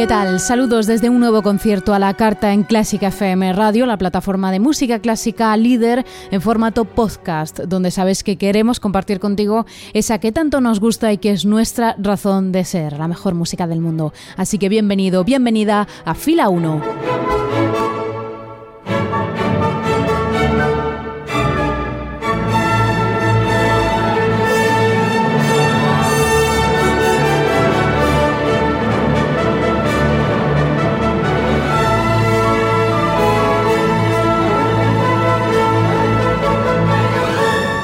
¿Qué tal? Saludos desde un nuevo concierto a la carta en Clásica FM Radio, la plataforma de música clásica líder en formato podcast, donde sabes que queremos compartir contigo esa que tanto nos gusta y que es nuestra razón de ser, la mejor música del mundo. Así que bienvenido, bienvenida a Fila 1.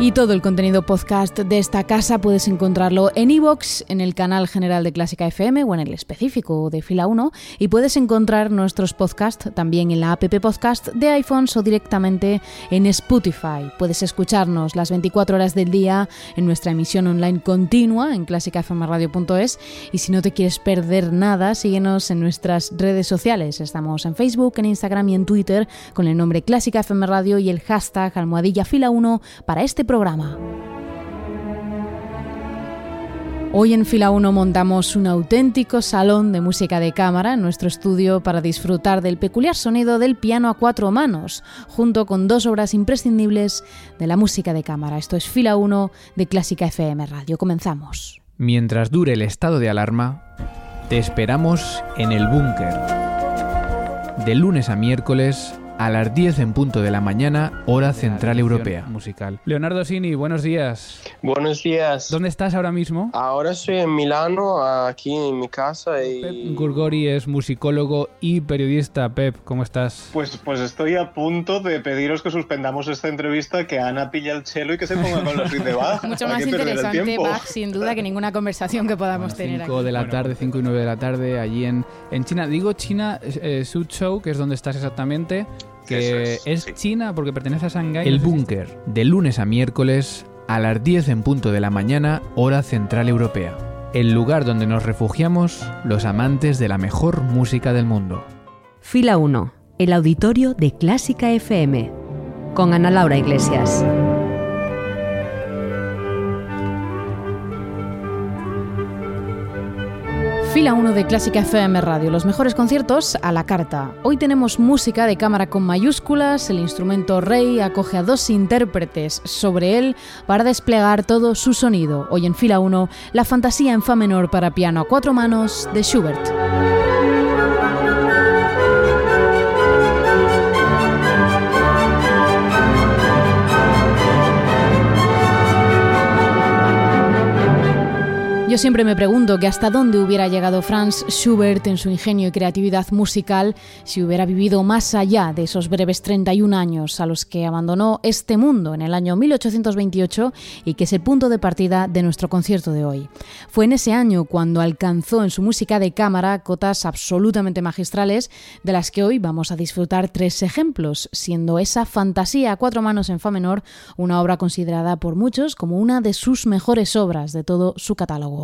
Y todo el contenido podcast de esta casa puedes encontrarlo en iVoox, en el canal general de Clásica FM o en el específico de Fila 1. Y puedes encontrar nuestros podcasts también en la app podcast de iPhones o directamente en Spotify. Puedes escucharnos las 24 horas del día en nuestra emisión online continua en clásicafmradio.es. Y si no te quieres perder nada, síguenos en nuestras redes sociales. Estamos en Facebook, en Instagram y en Twitter con el nombre Clásica FM Radio y el hashtag almohadilla fila 1 para este programa. Hoy en Fila 1 montamos un auténtico salón de música de cámara en nuestro estudio para disfrutar del peculiar sonido del piano a cuatro manos, junto con dos obras imprescindibles de la música de cámara. Esto es Fila 1 de Clásica FM Radio. Comenzamos. Mientras dure el estado de alarma, te esperamos en el búnker. De lunes a miércoles a las 10 en punto de la mañana, hora central europea. Musical. Leonardo Sini, buenos días. Buenos días. ¿Dónde estás ahora mismo? Ahora estoy en Milano, aquí en mi casa. Y... Pep Gurgori es musicólogo y periodista. Pep, ¿cómo estás? Pues, pues estoy a punto de pediros que suspendamos esta entrevista, que Ana pilla el chelo y que se ponga con la suite de Bach. Mucho más interesante Bach, sin duda, que ninguna conversación que podamos tener 5 de la bueno. tarde, 5 y 9 de la tarde, allí en, en China. Digo China, eh, Suzhou, que es donde estás exactamente que es, es sí. China porque pertenece a Shanghái. El búnker, de lunes a miércoles a las 10 en punto de la mañana, hora central europea. El lugar donde nos refugiamos los amantes de la mejor música del mundo. Fila 1, el auditorio de Clásica FM, con Ana Laura Iglesias. Fila 1 de Clásica FM Radio, los mejores conciertos a la carta. Hoy tenemos música de cámara con mayúsculas, el instrumento rey acoge a dos intérpretes sobre él para desplegar todo su sonido. Hoy en Fila 1, la fantasía en fa menor para piano a cuatro manos de Schubert. Yo siempre me pregunto que hasta dónde hubiera llegado Franz Schubert en su ingenio y creatividad musical si hubiera vivido más allá de esos breves 31 años a los que abandonó este mundo en el año 1828 y que es el punto de partida de nuestro concierto de hoy. Fue en ese año cuando alcanzó en su música de cámara cotas absolutamente magistrales de las que hoy vamos a disfrutar tres ejemplos, siendo esa Fantasía a cuatro manos en fa menor una obra considerada por muchos como una de sus mejores obras de todo su catálogo.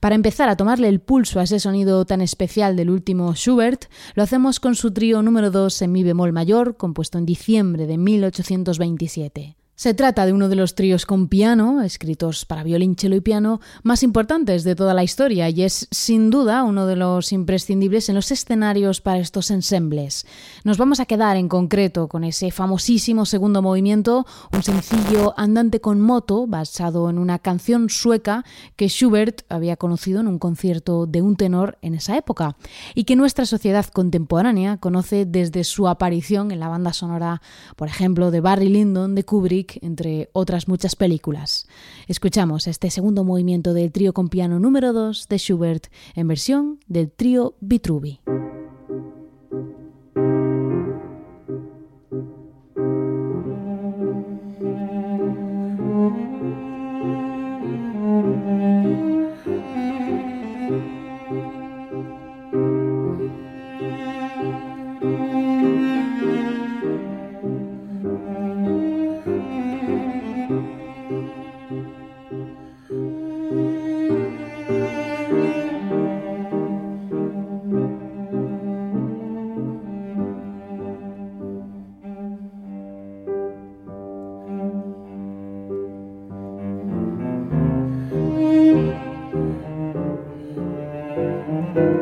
Para empezar a tomarle el pulso a ese sonido tan especial del último Schubert, lo hacemos con su trío número 2 en mi bemol mayor, compuesto en diciembre de 1827. Se trata de uno de los tríos con piano, escritos para violín, cello y piano, más importantes de toda la historia y es sin duda uno de los imprescindibles en los escenarios para estos ensembles. Nos vamos a quedar en concreto con ese famosísimo segundo movimiento, un sencillo andante con moto basado en una canción sueca que Schubert había conocido en un concierto de un tenor en esa época y que nuestra sociedad contemporánea conoce desde su aparición en la banda sonora, por ejemplo, de Barry Lyndon, de Kubrick, entre otras muchas películas. Escuchamos este segundo movimiento del trío con piano número 2 de Schubert en versión del trío Vitruvi.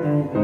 Mm-hmm.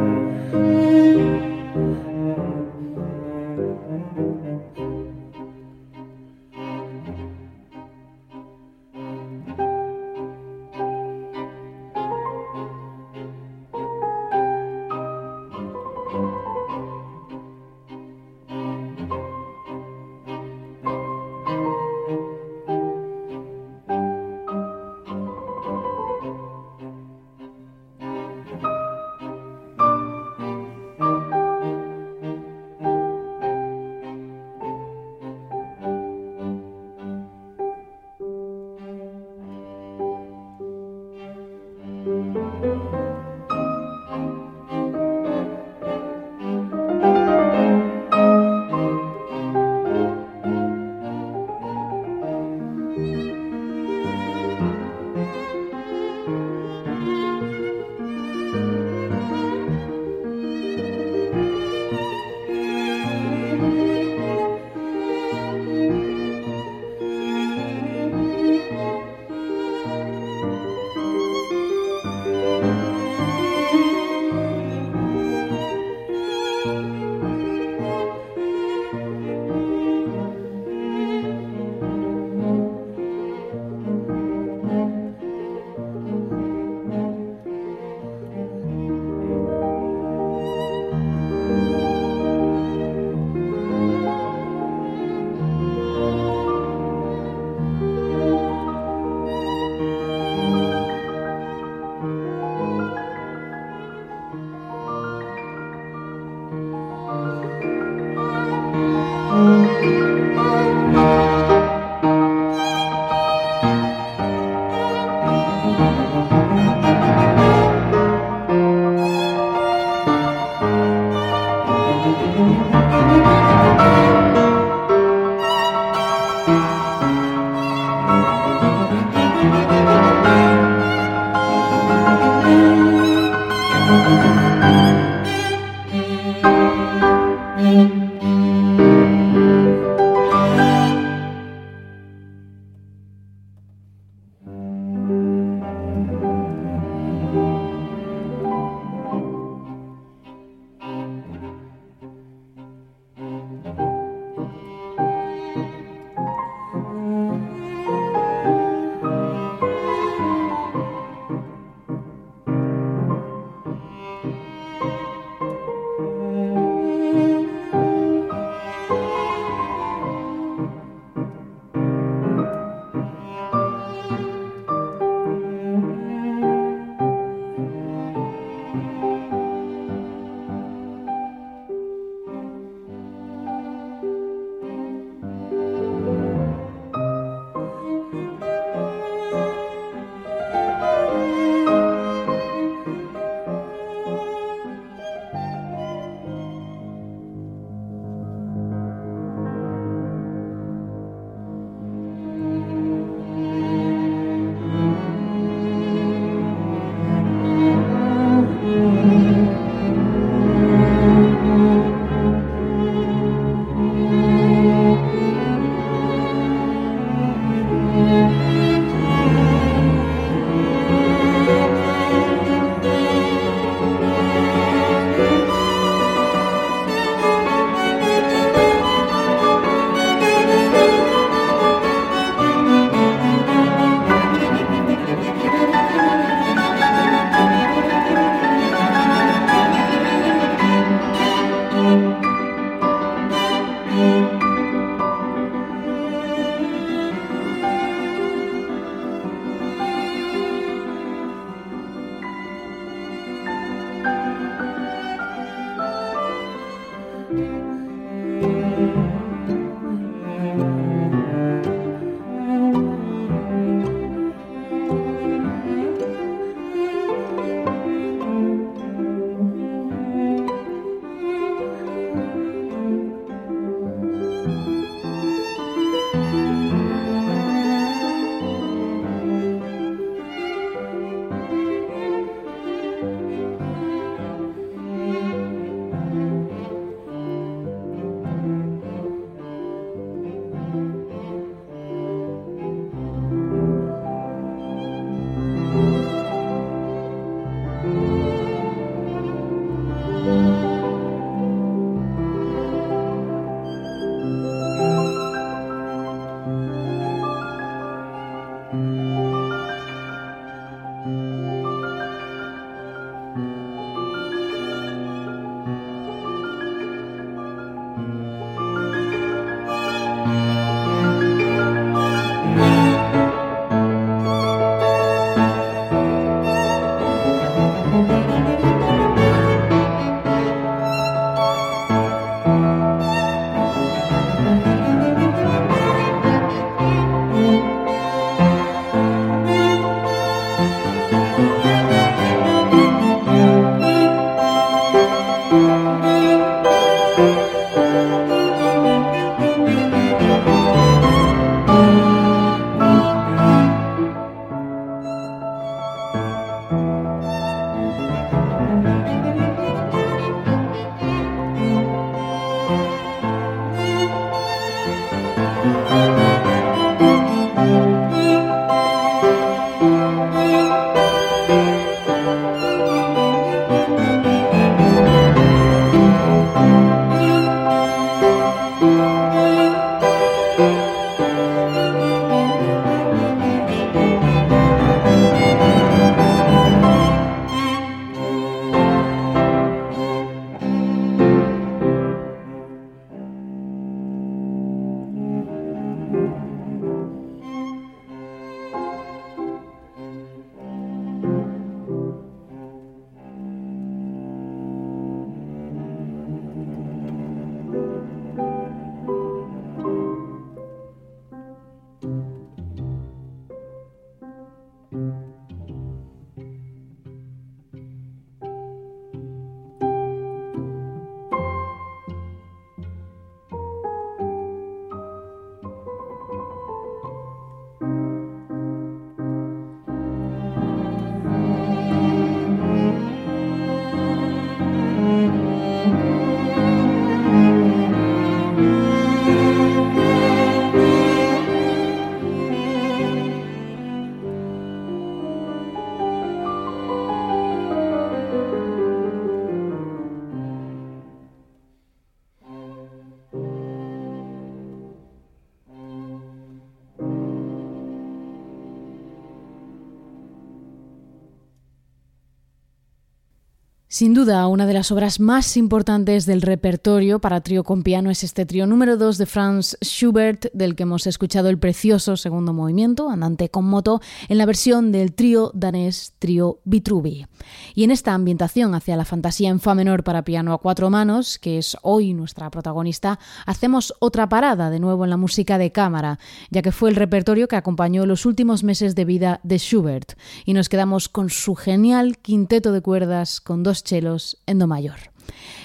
Sin duda, una de las obras más importantes del repertorio para trío con piano es este trío número 2 de Franz Schubert, del que hemos escuchado el precioso segundo movimiento, andante con moto, en la versión del trío danés Trío Vitruvi. Y en esta ambientación hacia la fantasía en fa menor para piano a cuatro manos, que es hoy nuestra protagonista, hacemos otra parada de nuevo en la música de cámara, ya que fue el repertorio que acompañó los últimos meses de vida de Schubert, y nos quedamos con su genial quinteto de cuerdas con dos chelos en do mayor.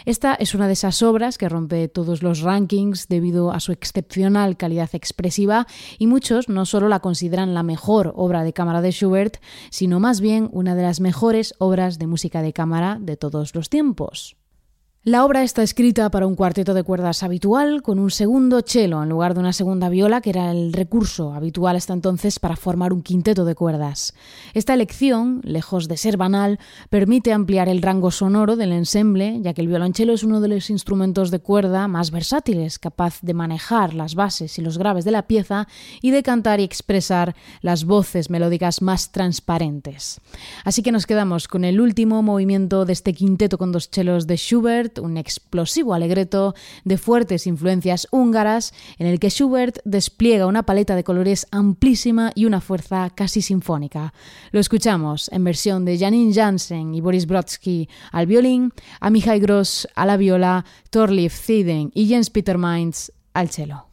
Esta es una de esas obras que rompe todos los rankings debido a su excepcional calidad expresiva y muchos no solo la consideran la mejor obra de cámara de Schubert, sino más bien una de las mejores obras de música de cámara de todos los tiempos. La obra está escrita para un cuarteto de cuerdas habitual, con un segundo cello en lugar de una segunda viola, que era el recurso habitual hasta entonces para formar un quinteto de cuerdas. Esta elección, lejos de ser banal, permite ampliar el rango sonoro del ensemble, ya que el violonchelo es uno de los instrumentos de cuerda más versátiles, capaz de manejar las bases y los graves de la pieza y de cantar y expresar las voces melódicas más transparentes. Así que nos quedamos con el último movimiento de este quinteto con dos chelos de Schubert, un explosivo alegreto de fuertes influencias húngaras en el que Schubert despliega una paleta de colores amplísima y una fuerza casi sinfónica. Lo escuchamos en versión de Janine Jansen y Boris Brodsky al violín, a Mihai Gross a la viola, Thorleif Ziden y Jens Peter Mainz al cello.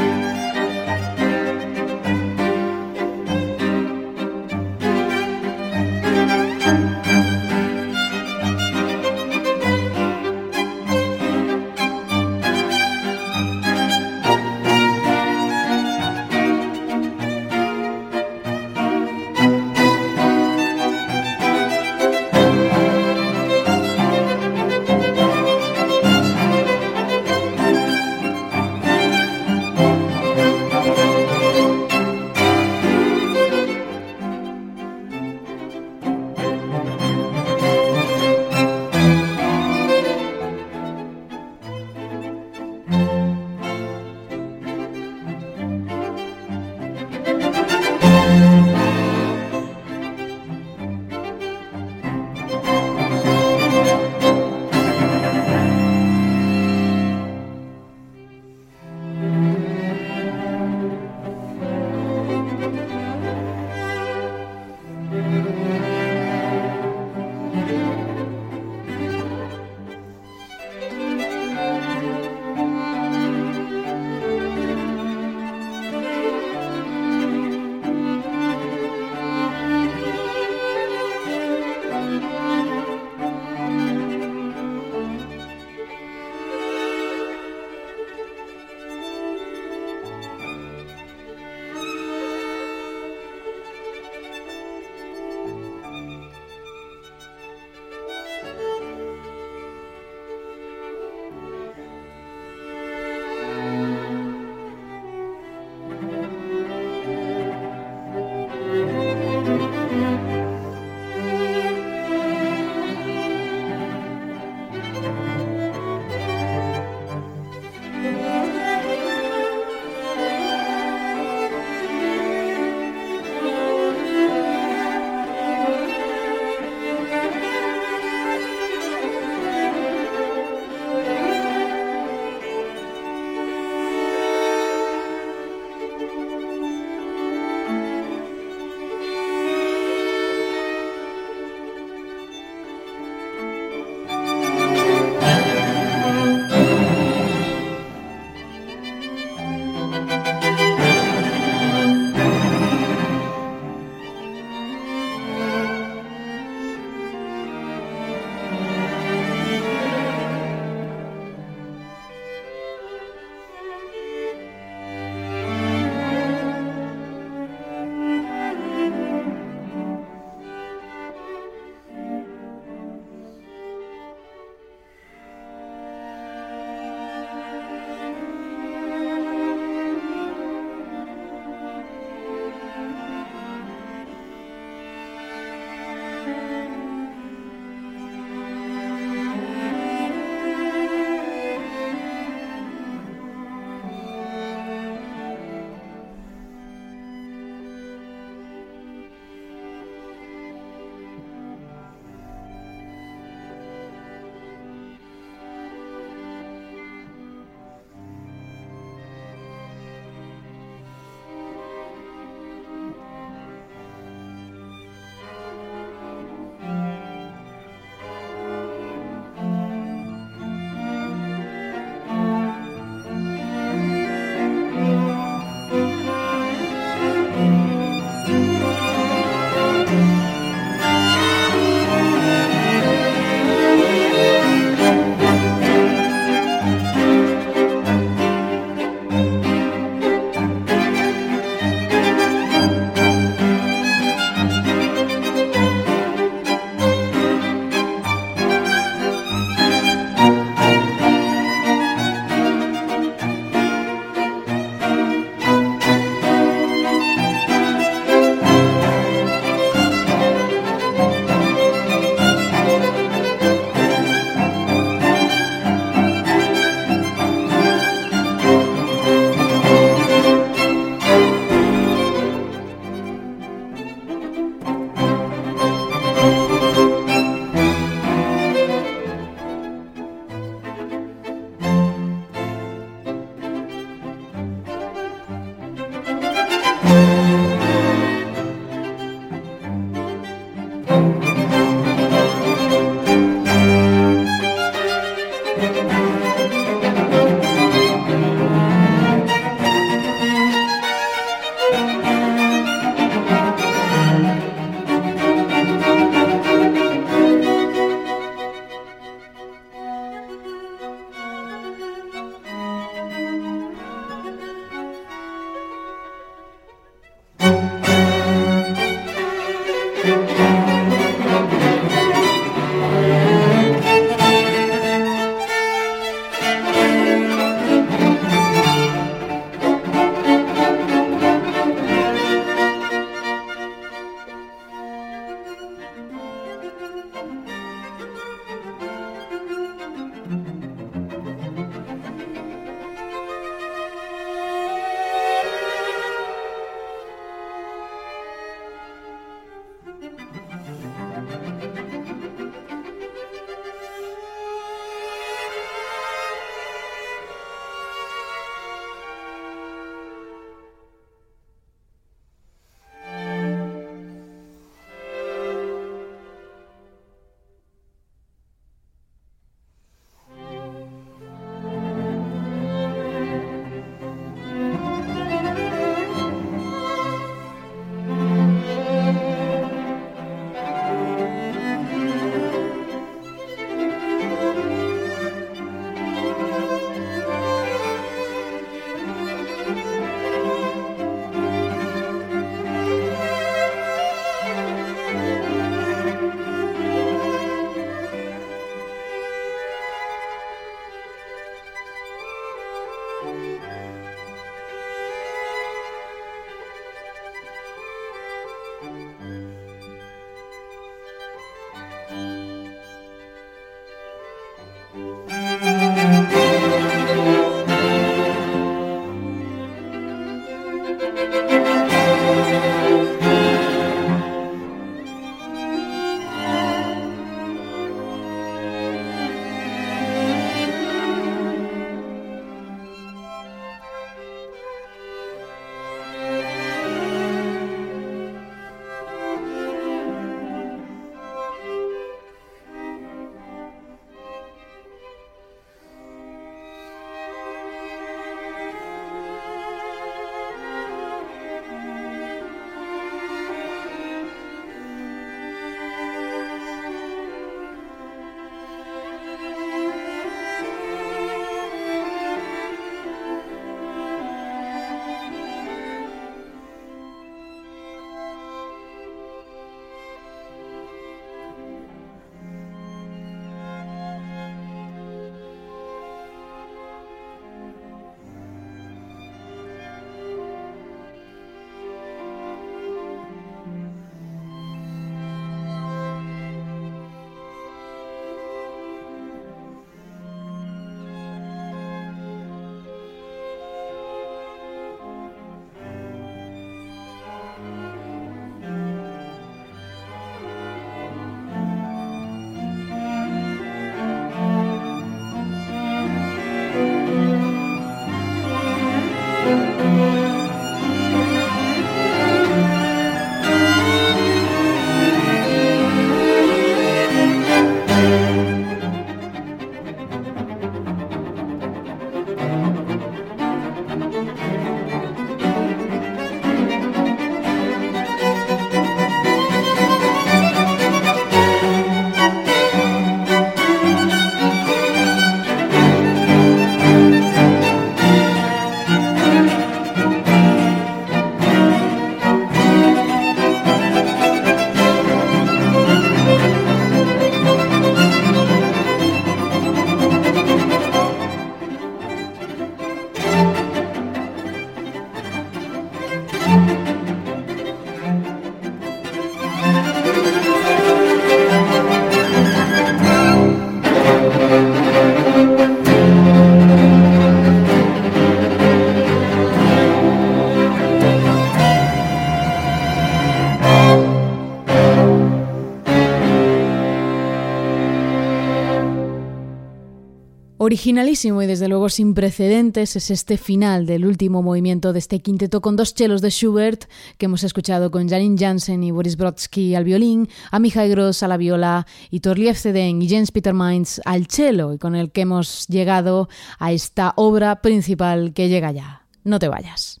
Originalísimo y desde luego sin precedentes es este final del último movimiento de este quinteto con dos chelos de Schubert que hemos escuchado con Janine Jansen y Boris Brodsky al violín, a Mihai Gross a la viola y Torliev Zeden y Jens Peter Mainz al cello y con el que hemos llegado a esta obra principal que llega ya. No te vayas.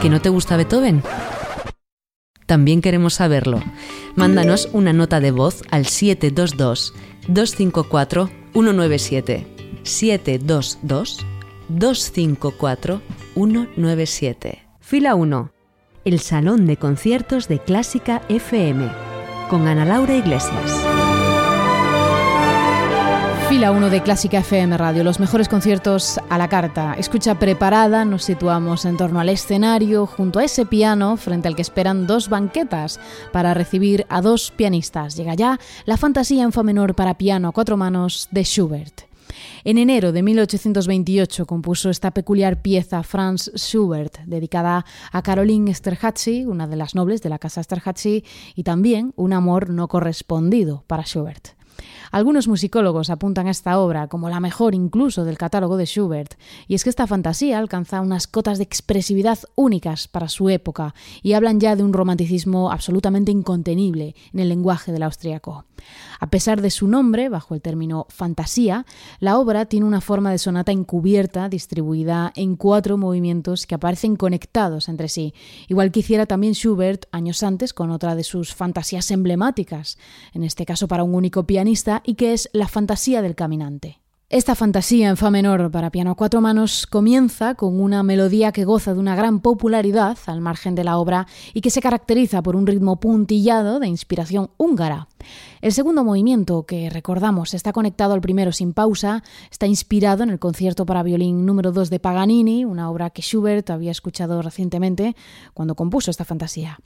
¿Que no te gusta Beethoven? También queremos saberlo. Mándanos una nota de voz al 722 254 197 722 254 197. Fila 1. El Salón de Conciertos de Clásica FM con Ana Laura Iglesias. Fila 1 de Clásica FM Radio, los mejores conciertos a la carta. Escucha preparada, nos situamos en torno al escenario, junto a ese piano, frente al que esperan dos banquetas para recibir a dos pianistas. Llega ya la fantasía en fa menor para piano a cuatro manos de Schubert. En enero de 1828 compuso esta peculiar pieza Franz Schubert, dedicada a Caroline Esterhazy, una de las nobles de la casa Esterhazy, y también un amor no correspondido para Schubert. Algunos musicólogos apuntan a esta obra como la mejor incluso del catálogo de Schubert, y es que esta fantasía alcanza unas cotas de expresividad únicas para su época y hablan ya de un romanticismo absolutamente incontenible en el lenguaje del austriaco. A pesar de su nombre, bajo el término fantasía, la obra tiene una forma de sonata encubierta distribuida en cuatro movimientos que aparecen conectados entre sí, igual que hiciera también Schubert años antes con otra de sus fantasías emblemáticas, en este caso para un único pianista, y que es la fantasía del caminante. Esta fantasía en fa menor para piano a cuatro manos comienza con una melodía que goza de una gran popularidad al margen de la obra y que se caracteriza por un ritmo puntillado de inspiración húngara. El segundo movimiento que recordamos está conectado al primero sin pausa, está inspirado en el concierto para violín número 2 de Paganini, una obra que Schubert había escuchado recientemente cuando compuso esta fantasía.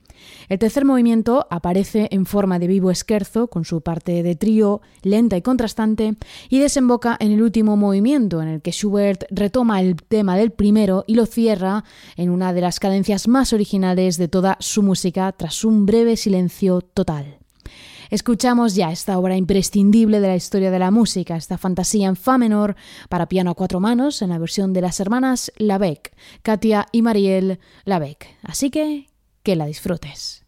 El tercer movimiento aparece en forma de vivo esquerzo, con su parte de trío lenta y contrastante, y desemboca en el último movimiento, en el que Schubert retoma el tema del primero y lo cierra en una de las cadencias más originales de toda su música tras un breve silencio total. Escuchamos ya esta obra imprescindible de la historia de la música, esta fantasía en fa menor para piano a cuatro manos en la versión de las hermanas Labec, Katia y Marielle Labec. Así que que la disfrutes.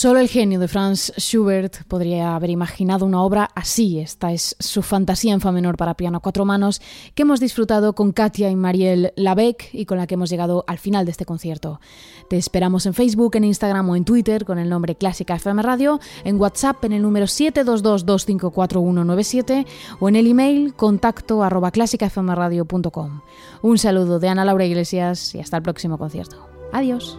Solo el genio de Franz Schubert podría haber imaginado una obra así. Esta es su fantasía en fa menor para piano cuatro manos que hemos disfrutado con Katia y Mariel Labec y con la que hemos llegado al final de este concierto. Te esperamos en Facebook, en Instagram o en Twitter con el nombre Clásica FM Radio, en WhatsApp en el número 722254197 o en el email contacto arroba clásicafmradio.com. Un saludo de Ana Laura Iglesias y hasta el próximo concierto. Adiós.